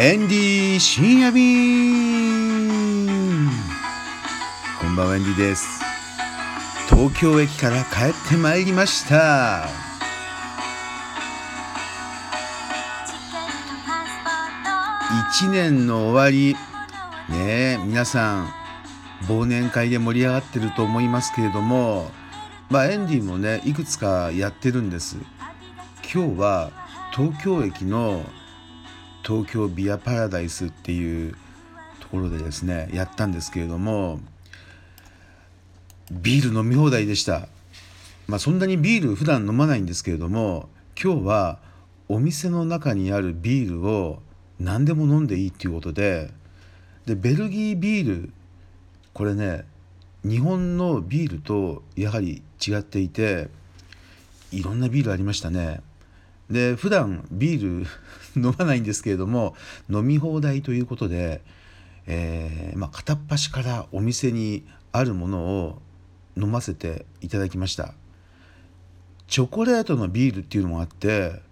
エンディ深夜便こんばんはエンディです。東京駅から帰ってまいりました。1年の終わりねえ皆さん忘年会で盛り上がってると思いますけれどもまあエンディもねいくつかやってるんです。今日は東京駅の東京ビアパラダイスっていうところでですねやったんですけれどもビール飲み放題でした。まあそんなにビール普段飲まないんですけれども今日はお店の中にあるビールを何でも飲んでいいっていうことででベルギービールこれね日本のビールとやはり違っていていろんなビールありましたね。で普段ビール飲まないんですけれども飲み放題ということで、えー、まあ、片っ端からお店にあるものを飲ませていただきました。チョコレートのビールっていうのもあって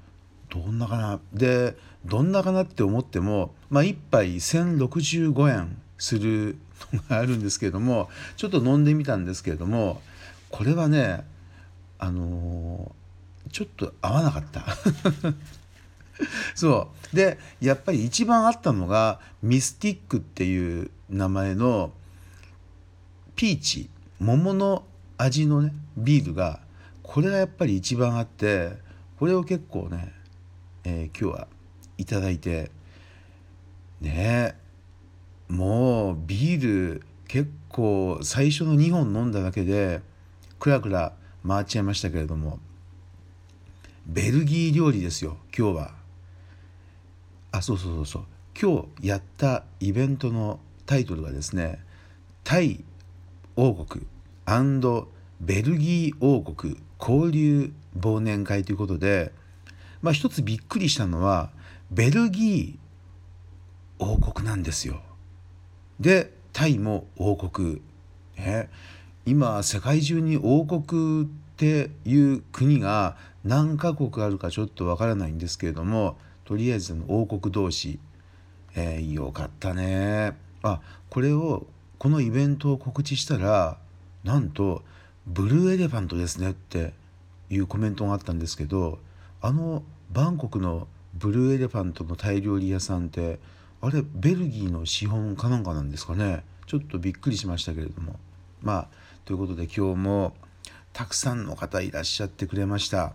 どんなかなでどんなかなって思っても、まあ、1杯1065円するのがあるんですけれどもちょっと飲んでみたんですけれどもこれはねあのー、ちょっと合わなかった。そう。でやっぱり一番あったのがミスティックっていう名前のピーチ。桃の味のねビールがこれがやっぱり一番あってこれを結構ね、えー、今日はいただいてねもうビール結構最初の2本飲んだだけでクラクラ回っちゃいましたけれども。ベルギー料理ですよ今日は。あそうそうそうそう。今日やったイベントのタイトルがですねタイ王国ベルギー王国交流忘年会ということでまあ一つびっくりしたのはベルギー王国なんですよ。でタイも王国、ね、今世界中に王国っていう国が何カ国あるかちょっとわからないんですけれどもとりあえず王国同士、えー、よかったね。あこれをこのイベントを告知したらなんとブルーエレファントですねっていうコメントがあったんですけどあのバンコクのブルーエレファントのタイ料理屋さんってあれベルギーの資本かなんかなんですかね。ちょっとびっくりしましたけれども。まあということで今日もたくさんの方いらっしゃってくれました。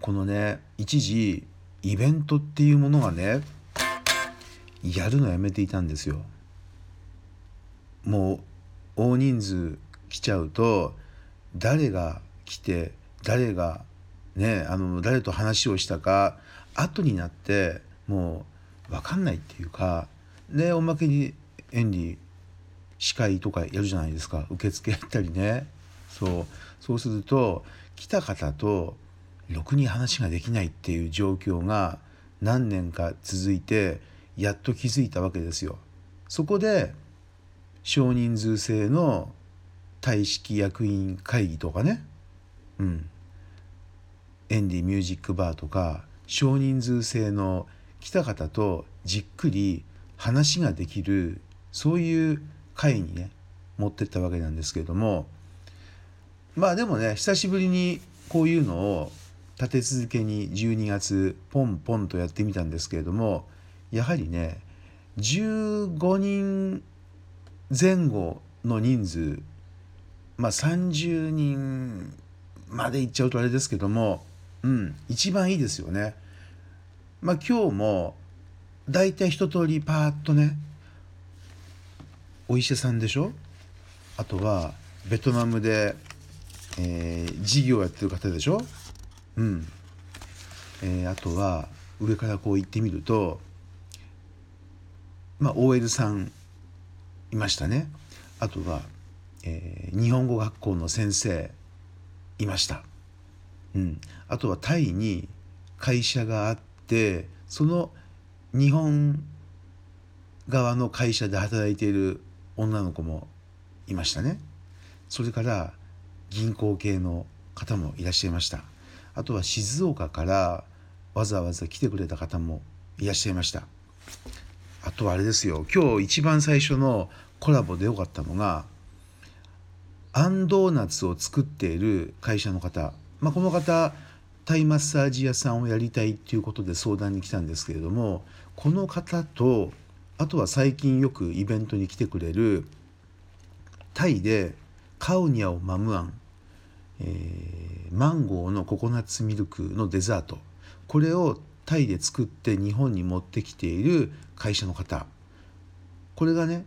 このね一時イベントっていうものがねやるのやめていたんですよ。もう大人数来ちゃうと誰が来て誰がねあの誰と話をしたか後になってもう分かんないっていうかでおまけにエンディ司会とかやるじゃないですか。受付やったりね。そう。そうすると来た方とろくに話ができないっていう状況が何年か続いてやっと気づいたわけですよ。そこで少人数制の大式役員会議とかね、うん、エンディミュージックバーとか少人数制の来た方とじっくり話ができるそういう会にね持ってったわけなんですけれどもまあでもね久しぶりにこういうのを立て続けに12月ポンポンとやってみたんですけれどもやはりね15人前後の人数まあ30人までいっちゃうとあれですけどもうん一番いいですよね。まあ今日も大体一通りパーッとねお医者さんでしょ？あとはベトナムで、えー、事業やってる方でしょ？うん、えー、あとは上からこう行ってみるとまあ OL さんいましたね。あとは、えー、日本語学校の先生いました、うん、あとはタイに会社があってその日本側の会社で働いている女の子もいましたね。それから銀行系の方もいらっしゃいました。あとは静岡からわざわざ来てくれた方もいらっしゃいました。あとはあれですよ。今日一番最初のコラボでよかったのがアンドーナツを作っている会社の方、まあ、この方タイマッサージ屋さんをやりたいっていうことで相談に来たんですけれどもこの方とあとは最近よくイベントに来てくれるタイでカウニャオマムアン、えー、マンゴーのココナッツミルクのデザート。これをタイで作って日本に持ってきている会社の方。これがね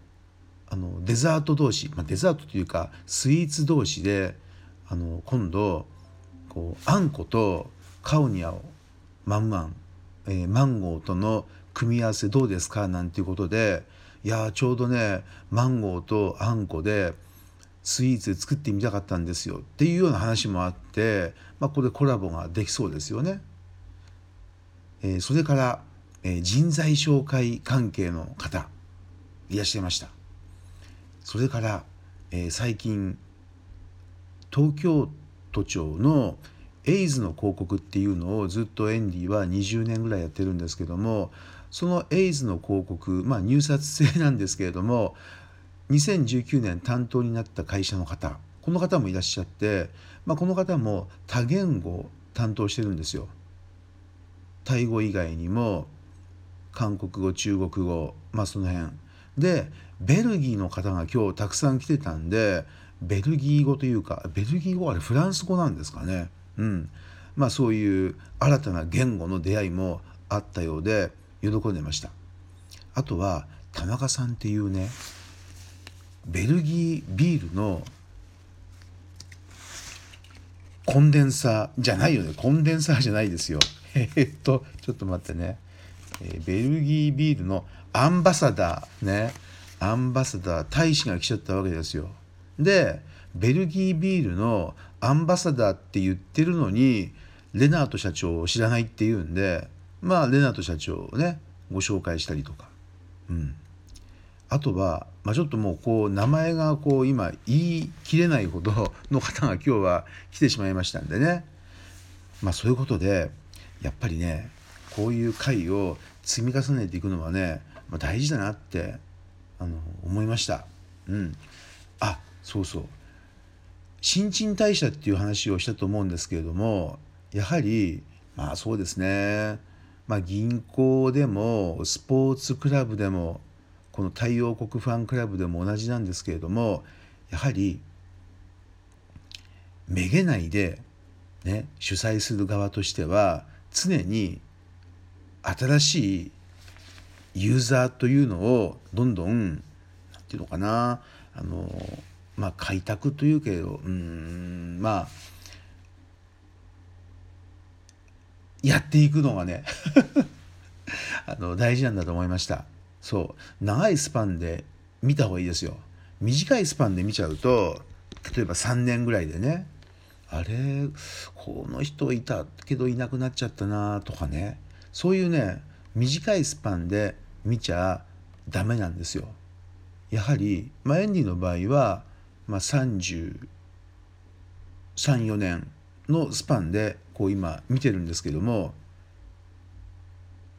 あのデザート同士、まあ、デザートというかスイーツ同士であの今度こうあんことカウニャをマンマン、えー、マンゴーとの組み合わせどうですか？なんていうことで。いやちょうどねマンゴーとあんこでスイーツ作ってみたかったんですよっていうような話もあって、まあ、これコラボができそうですよね。えー、それから、えー、人材紹介関係の方いらっしゃいました。それから、えー、最近東京都庁のエイズの広告っていうのをずっとエンディは20年ぐらいやってるんですけどもそのエイズの広告まあ入札制なんですけれども2019年担当になった会社の方この方もいらっしゃって、まあ、この方も多言語を担当してるんですよ。タイ語以外にも韓国語中国語まあその辺。でベルギーの方が今日たくさん来てたんでベルギー語というかベルギー語あれフランス語なんですかね。うん。まあそういう新たな言語の出会いもあったようで喜んでました。あとは田中さんっていうねベルギービールのコンデンサーじゃないよね。コンデンサーじゃないですよ。えー、っとちょっと待ってね、えー、ベルギービールのアンバサダーね。アンバサダー大使が来ちゃったわけですよ。でベルギービールのアンバサダーって言ってるのにレナート社長を知らないっていうんでまあレナート社長をねご紹介したりとか。うん。あとは、まあ、ちょっともうこう名前がこう今言い切れないほどの方が今日は来てしまいましたんでね。まあそういうことでやっぱりねこういう会を積み重ねていくのはね、まあ、大事だなってあの思いました。うん、あそうそう。新陳代謝っていう話をしたと思うんですけれどもやはりまあそうですね。まあ銀行でもスポーツクラブでもこの太陽国ファンクラブでも同じなんですけれどもやはりめげないで、ね、主催する側としては常に新しいユーザーというのをどんどん何て言うのかなあのまあ開拓というけどうんまあやっていくのがね あの大事なんだと思いました。そう。長いスパンで見た方がいいですよ。短いスパンで見ちゃうと例えば3年ぐらいでねあれこの人いたけどいなくなっちゃったなとかね。そういうね短いスパンで見ちゃダメなんですよ。やはり、まあ、エンディの場合は、まあ、33、4年のスパンでこう今見てるんですけども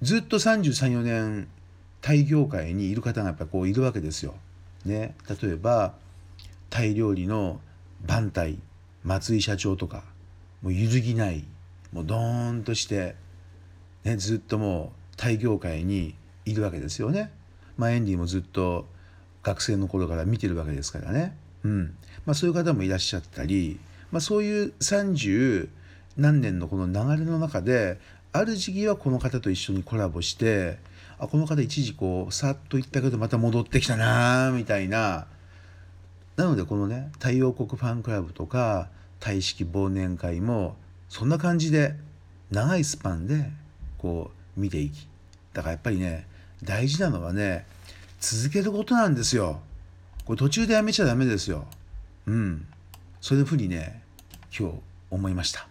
ずっと33、4年タイ業界にいる方がやっぱこういるわけですよ。ね、例えばタイ料理の番隊松井社長とかもう揺るぎないもうドーンとして、ね、ずっともうタイ業界にいるわけですよね。まあ、エンディもずっと学生の頃から見てるわけですからね。うんまあ、そういう方もいらっしゃったり、まあ、そういう30何年のこの流れの中である時期はこの方と一緒にコラボしてあこの方一時こうさっと行ったけどまた戻ってきたなみたいな。なのでこのね太陽国ファンクラブとか大式忘年会もそんな感じで長いスパンでこう見ていき。だからやっぱりね大事なのはね続けることなんですよ。これ途中でやめちゃダメですよ。うん。そういうふうにね今日思いました。